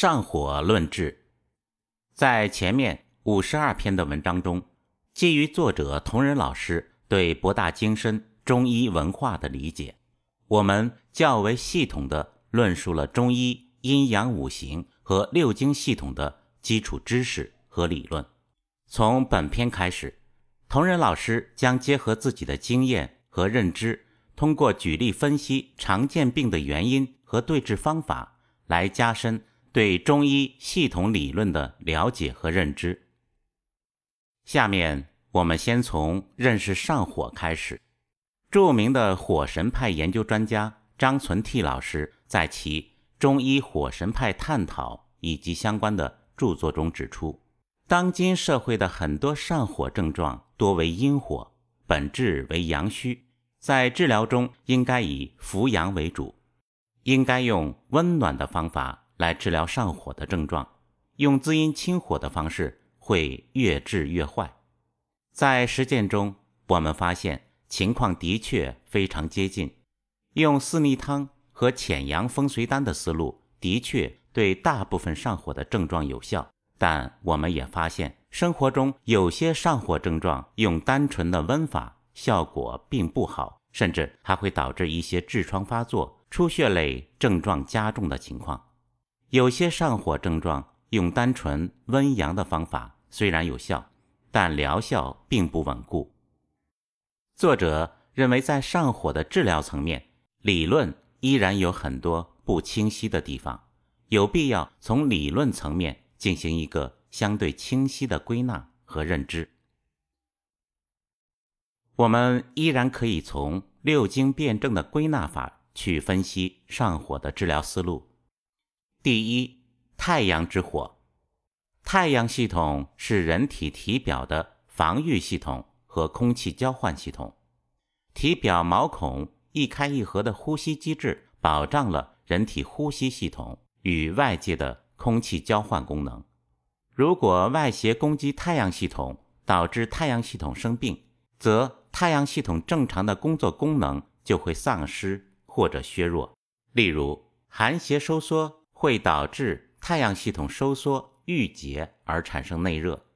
上火论治，在前面五十二篇的文章中，基于作者同仁老师对博大精深中医文化的理解，我们较为系统地论述了中医阴阳五行和六经系统的基础知识和理论。从本篇开始，同仁老师将结合自己的经验和认知，通过举例分析常见病的原因和对治方法，来加深。对中医系统理论的了解和认知。下面我们先从认识上火开始。著名的火神派研究专家张存替老师在其《中医火神派探讨》以及相关的著作中指出，当今社会的很多上火症状多为阴火，本质为阳虚，在治疗中应该以扶阳为主，应该用温暖的方法。来治疗上火的症状，用滋阴清火的方式会越治越坏。在实践中，我们发现情况的确非常接近。用四逆汤和潜阳风随丹的思路，的确对大部分上火的症状有效。但我们也发现，生活中有些上火症状用单纯的温法效果并不好，甚至还会导致一些痔疮发作、出血类症状加重的情况。有些上火症状用单纯温阳的方法虽然有效，但疗效并不稳固。作者认为，在上火的治疗层面，理论依然有很多不清晰的地方，有必要从理论层面进行一个相对清晰的归纳和认知。我们依然可以从六经辩证的归纳法去分析上火的治疗思路。第一，太阳之火。太阳系统是人体体表的防御系统和空气交换系统。体表毛孔一开一合的呼吸机制，保障了人体呼吸系统与外界的空气交换功能。如果外邪攻击太阳系统，导致太阳系统生病，则太阳系统正常的工作功能就会丧失或者削弱。例如，寒邪收缩。会导致太阳系统收缩郁结而产生内热，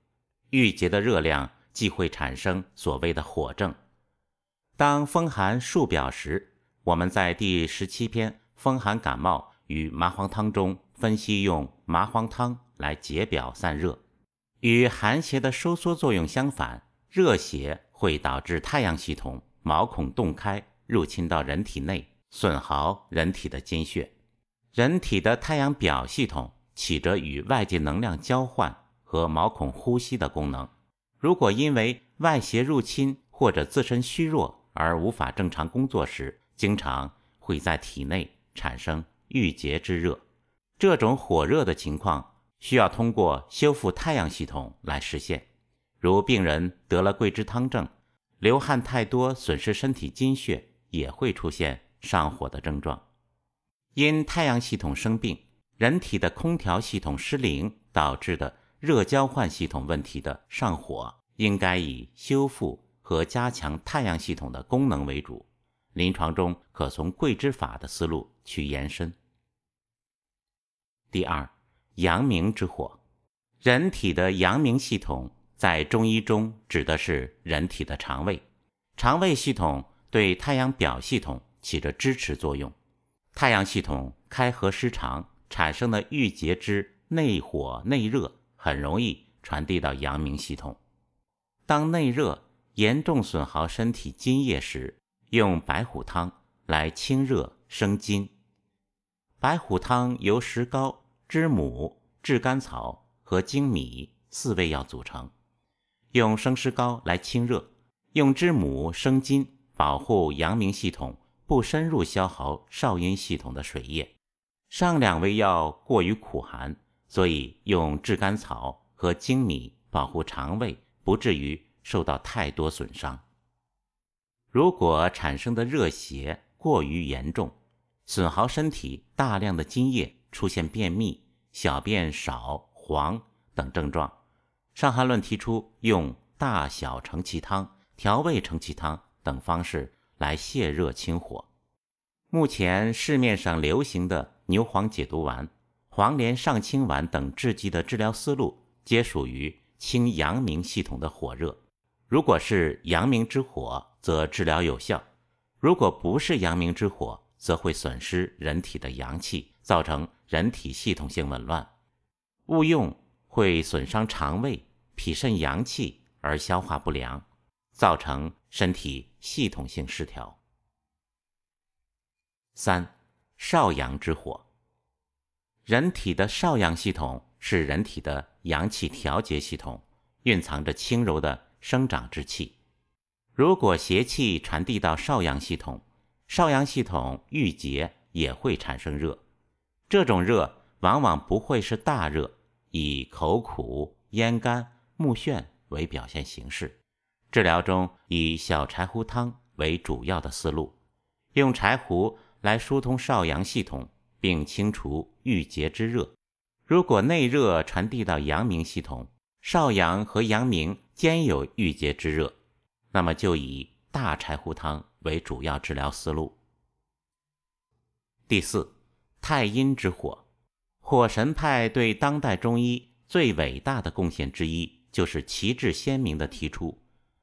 郁结的热量即会产生所谓的火症。当风寒数表时，我们在第十七篇风寒感冒与麻黄汤中分析用麻黄汤来解表散热。与寒邪的收缩作用相反，热邪会导致太阳系统毛孔洞开，入侵到人体内，损耗人体的精血。人体的太阳表系统起着与外界能量交换和毛孔呼吸的功能。如果因为外邪入侵或者自身虚弱而无法正常工作时，经常会在体内产生郁结之热。这种火热的情况需要通过修复太阳系统来实现。如病人得了桂枝汤症，流汗太多损失身体精血，也会出现上火的症状。因太阳系统生病，人体的空调系统失灵导致的热交换系统问题的上火，应该以修复和加强太阳系统的功能为主。临床中可从桂枝法的思路去延伸。第二，阳明之火，人体的阳明系统在中医中指的是人体的肠胃，肠胃系统对太阳表系统起着支持作用。太阳系统开合失常产生的郁结之内火内热，很容易传递到阳明系统。当内热严重损耗身体津液时，用白虎汤来清热生津。白虎汤由石膏、知母、炙甘草和粳米四味药组成，用生石膏来清热，用知母生津，保护阳明系统。不深入消耗少阴系统的水液，上两味药过于苦寒，所以用炙甘草和粳米保护肠胃，不至于受到太多损伤。如果产生的热邪过于严重，损耗身体大量的津液，出现便秘、小便少、黄等症状，《伤寒论》提出用大小承气汤、调味承气汤等方式。来泻热清火。目前市面上流行的牛黄解毒丸，黄连上清丸等制剂的治疗思路，皆属于清阳明系统的火热。如果是阳明之火，则治疗有效；如果不是阳明之火，则会损失人体的阳气，造成人体系统性紊乱。误用会损伤肠胃、脾肾阳气，而消化不良，造成身体系统性失调。三少阳之火。人体的少阳系统是人体的阳气调节系统，蕴藏着轻柔的生长之气。如果邪气传递到少阳系统，少阳系统郁结也会产生热。这种热往往不会是大热，以口苦、咽干、目眩为表现形式。治疗中以小柴胡汤为主要的思路，用柴胡来疏通少阳系统。并清除郁结之热。如果内热传递到阳明系统，少阳和阳明兼有郁结之热，那么就以大柴胡汤为主要治疗思路。第四，太阴之火，火神派对当代中医最伟大的贡献之一，就是旗帜鲜明地提出，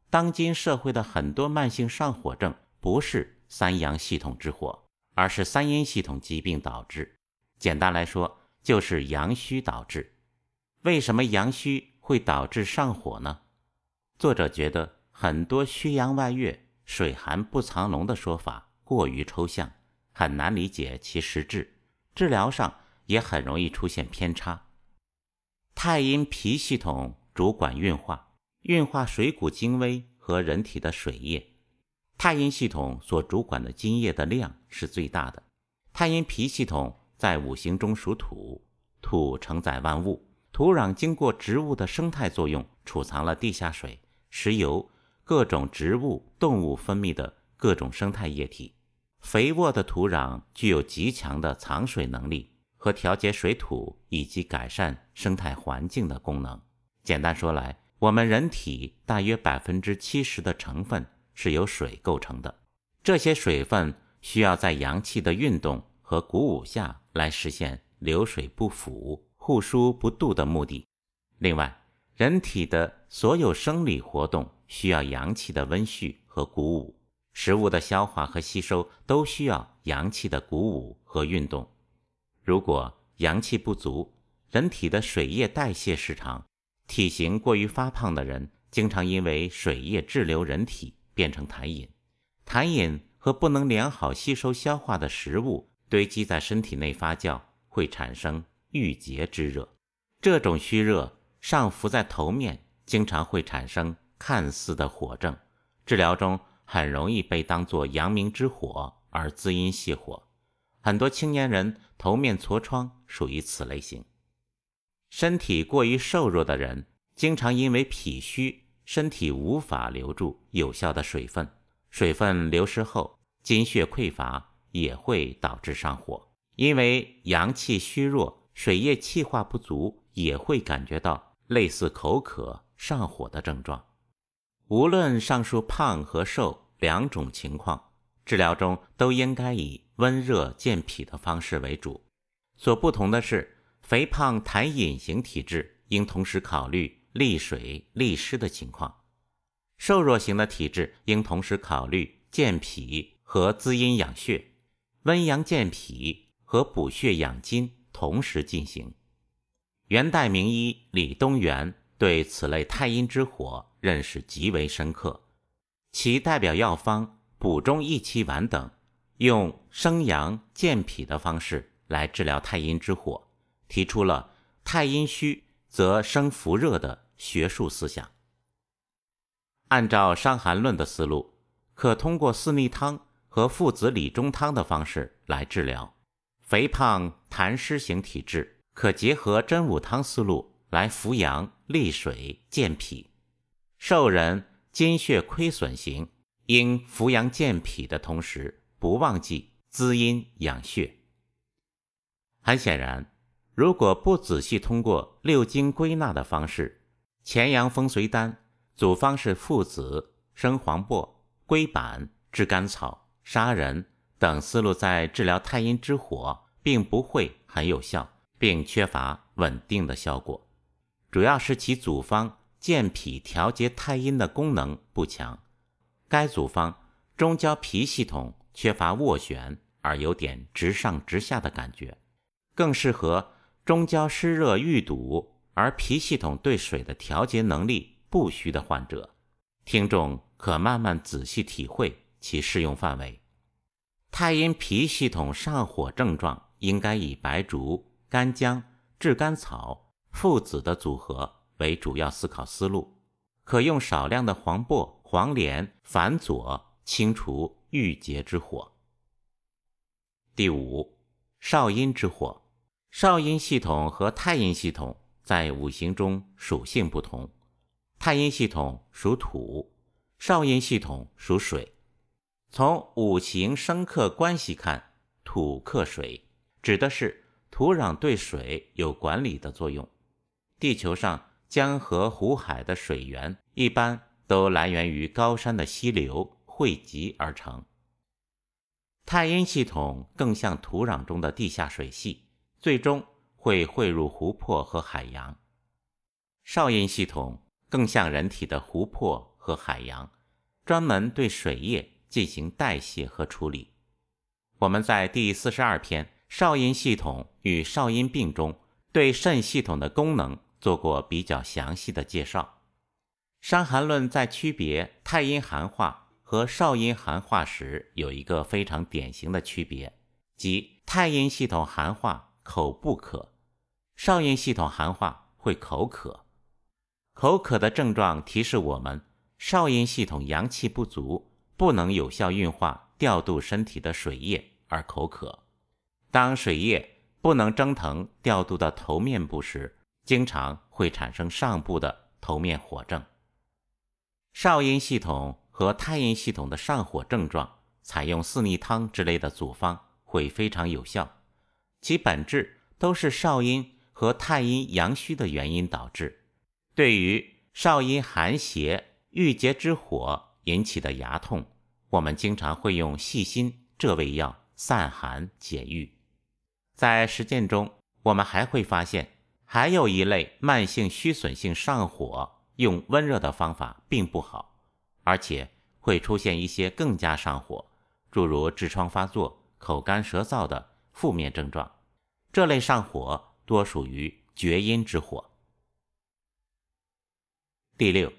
当今社会的很多慢性上火症不是三阳系统之火。而是三阴系统疾病导致，简单来说就是阳虚导致。为什么阳虚会导致上火呢？作者觉得很多虚阳外越、水寒不藏龙的说法过于抽象，很难理解其实质，治疗上也很容易出现偏差。太阴脾系统主管运化，运化水谷精微和人体的水液。太阴系统所主管的津液的量是最大的。太阴脾系统在五行中属土，土承载万物，土壤经过植物的生态作用，储藏了地下水、石油、各种植物、动物分泌的各种生态液体。肥沃的土壤具有极强的藏水能力和调节水土以及改善生态环境的功能。简单说来，我们人体大约百分之七十的成分。是由水构成的，这些水分需要在阳气的运动和鼓舞下来实现流水不腐、护输不度的目的。另外，人体的所有生理活动需要阳气的温煦和鼓舞，食物的消化和吸收都需要阳气的鼓舞和运动。如果阳气不足，人体的水液代谢失常，体型过于发胖的人，经常因为水液滞留人体。变成痰饮，痰饮和不能良好吸收消化的食物堆积在身体内发酵，会产生郁结之热。这种虚热上浮在头面，经常会产生看似的火症。治疗中很容易被当作阳明之火而滋阴泻火。很多青年人头面痤疮属于此类型。身体过于瘦弱的人，经常因为脾虚。身体无法留住有效的水分，水分流失后，津血匮乏也会导致上火。因为阳气虚弱，水液气化不足，也会感觉到类似口渴、上火的症状。无论上述胖和瘦两种情况，治疗中都应该以温热健脾的方式为主。所不同的是，肥胖痰饮型体质应同时考虑。利水利湿的情况，瘦弱型的体质应同时考虑健脾和滋阴养血，温阳健脾和补血养筋同时进行。元代名医李东垣对此类太阴之火认识极为深刻，其代表药方补中益气丸等，用生阳健脾的方式来治疗太阴之火，提出了太阴虚。则生伏热的学术思想。按照《伤寒论》的思路，可通过四逆汤和附子理中汤的方式来治疗肥胖痰湿型体质；可结合真武汤思路来扶阳利水健脾。瘦人津血亏损型，应扶阳健脾的同时，不忘记滋阴养血。很显然。如果不仔细通过六经归纳的方式，前阳风随丹组方是附子、生黄柏、龟板、炙甘草、杀仁等思路，在治疗太阴之火，并不会很有效，并缺乏稳定的效果，主要是其组方健脾调节太阴的功能不强。该组方中焦脾系统缺乏斡旋，而有点直上直下的感觉，更适合中焦湿热郁堵而脾系统对水的调节能力不虚的患者。听众可慢慢仔细体会其适用范围。太阴脾系统上火症状，应该以白术、干姜、炙甘草、附子的组合为主要思考思路，可用少量的黄柏、黄连、反佐清除郁结之火。第五，少阴之火，少阴系统和太阴系统在五行中属性不同，太阴系统属土，少阴系统属水。从五行生克关系看，土克水，指的是土壤对水有管理的作用。地球上江河湖海的水源一般都来源于高山的溪流汇集而成。太阴系统更像土壤中的地下水系，最终会汇入湖泊和海洋。少阴系统更像人体的湖泊和海洋，专门对水液。进行代谢和处理。我们在第四十二篇《少阴系统与少阴病》中，对肾系统的功能做过比较详细的介绍。《伤寒论》在区别太阴寒化和少阴寒化时，有一个非常典型的区别，即太阴系统寒化口不渴，少阴系统寒化会口渴。口渴的症状提示我们少阴系统阳气不足。不能有效运化、调度身体的水液而口渴。当水液不能蒸腾、调度到头面部时，经常会产生上部的头面火症。少阴系统和太阴系统的上火症状，采用四逆汤之类的组方会非常有效。其本质都是少阴和太阴阳虚的原因导致。对于少阴寒邪郁结之火。引起的牙痛，我们经常会用细辛这味药散寒解郁。在实践中，我们还会发现，还有一类慢性虚损性上火，用温热的方法并不好，而且会出现一些更加上火，诸如痔疮发作、口干舌燥的负面症状。这类上火多属于厥阴之火。第六，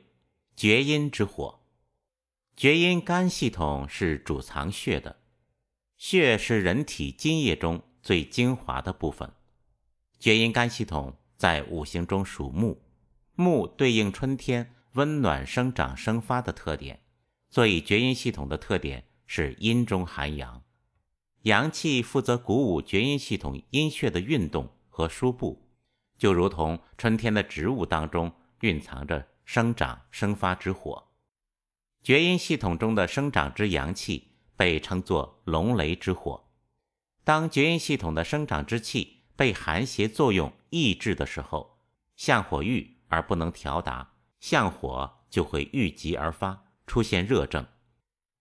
厥阴之火。厥阴肝系统是主藏血的，血是人体津液中最精华的部分。厥阴肝系统在五行中属木，木对应春天温暖生长生发的特点，所以厥阴系统的特点是阴中含阳，阳气负责鼓舞厥阴系统阴血的运动和输布，就如同春天的植物当中蕴藏着生长生发之火。厥阴系统中的生长之阳气被称作龙雷之火。当厥阴系统的生长之气被寒邪作用抑制的时候，相火郁而不能调达，相火就会郁积而发，出现热症。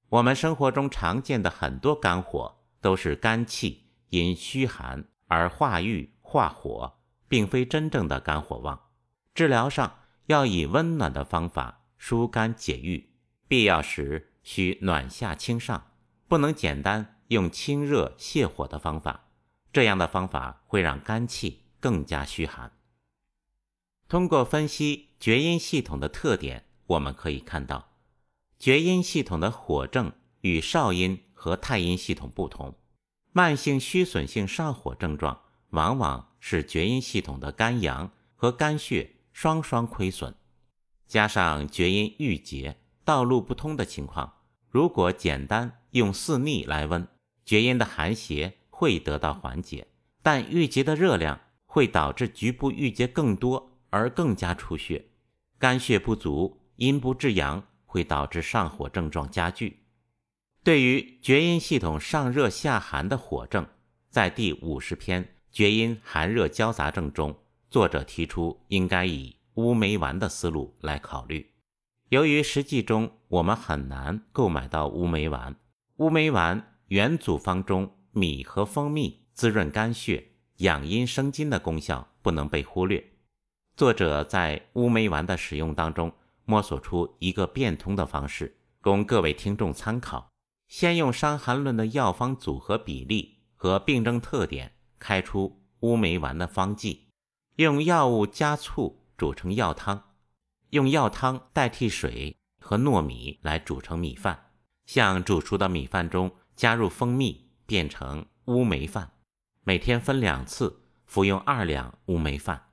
我们生活中常见的很多肝火都是肝气因虚寒而化郁化火，并非真正的肝火旺。治疗上要以温暖的方法疏肝解郁。必要时需暖下清上，不能简单用清热泻火的方法，这样的方法会让肝气更加虚寒。通过分析厥阴系统的特点，我们可以看到，厥阴系统的火症与少阴和太阴系统不同，慢性虚损性上火症状往往是厥阴系统的肝阳和肝血双双亏损，加上厥阴郁结。道路不通的情况，如果简单用四逆来温，厥阴的寒邪会得到缓解，但郁结的热量会导致局部郁结更多而更加出血，肝血不足，阴不制阳，会导致上火症状加剧。对于厥阴系统上热下寒的火症，在第五十篇《厥阴寒热交杂症》中，作者提出应该以乌梅丸的思路来考虑。由于实际中我们很难购买到乌梅丸，乌梅丸原组方中米和蜂蜜滋润肝血，养阴生津的功效不能被忽略。作者在乌梅丸的使用当中摸索出一个变通的方式，供各位听众参考。先用《伤寒论》的药方组合比例和病症特点开出乌梅丸的方剂，用药物加醋煮成药汤，用药汤代替水和糯米来煮成米饭，向煮熟的米饭中加入蜂蜜，变成乌梅饭。每天分两次服用二两乌梅饭。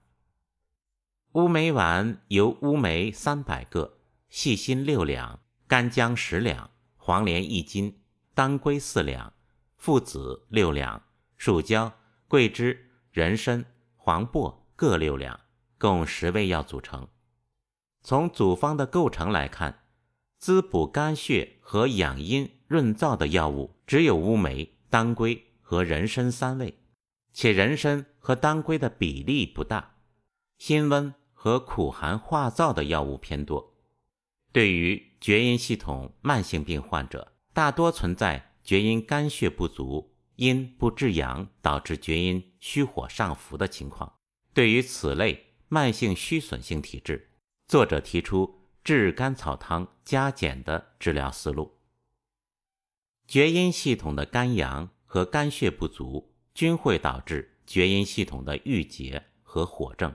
乌梅丸由乌梅三百个、细辛六两、干姜十两。黄连一斤，当归四两，附子六两，树椒、桂枝、人参、黄柏各六两，共十味药组成。从组方的构成来看，滋补肝血和养阴润燥的药物只有乌梅、当归和人参三味，且人参和当归的比例不大。辛温和苦寒化燥的药物偏多。对于厥阴系统慢性病患者，大多存在厥阴肝血不足、阴不制阳，导致厥阴虚火上浮的情况。对于此类慢性虚损性体质，作者提出炙甘草汤加减的治疗思路。厥阴系统的肝阳和肝血不足，均会导致厥阴系统的郁结和火症。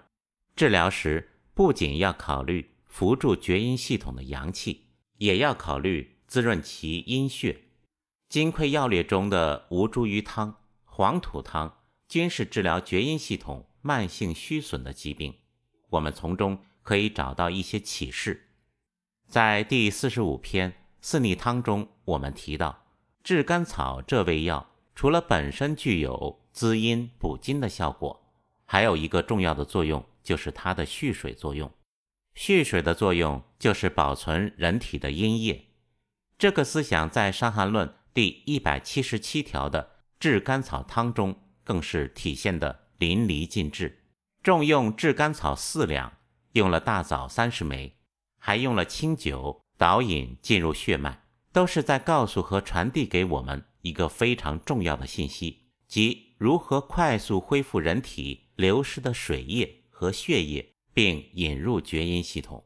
治疗时不仅要考虑。扶助厥阴系统的阳气，也要考虑滋润其阴血。《金匮要略》中的吴茱萸汤、黄土汤，均是治疗厥阴系统慢性虚损的疾病。我们从中可以找到一些启示。在第四十五篇四逆汤中，我们提到炙甘草这味药，除了本身具有滋阴补筋的效果，还有一个重要的作用，就是它的蓄水作用。蓄水的作用就是保存人体的阴液，这个思想在《伤寒论》第一百七十七条的炙甘草汤中更是体现的淋漓尽致。重用炙甘草四两，用了大枣三十枚，还用了清酒导引进入血脉，都是在告诉和传递给我们一个非常重要的信息，即如何快速恢复人体流失的水液和血液。并引入厥阴系统。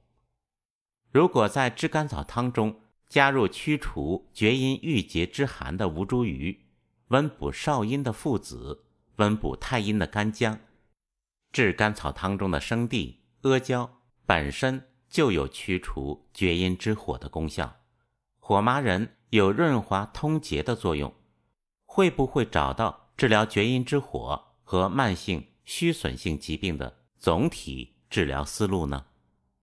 如果在炙甘草汤中加入驱除厥阴郁结之寒的吴茱萸，温补少阴的附子，温补太阴的干姜，炙甘草汤中的生地、阿胶本身就有驱除厥阴之火的功效。火麻仁有润滑通结的作用，会不会找到治疗厥阴之火和慢性虚损性疾病的总体？治疗思路呢？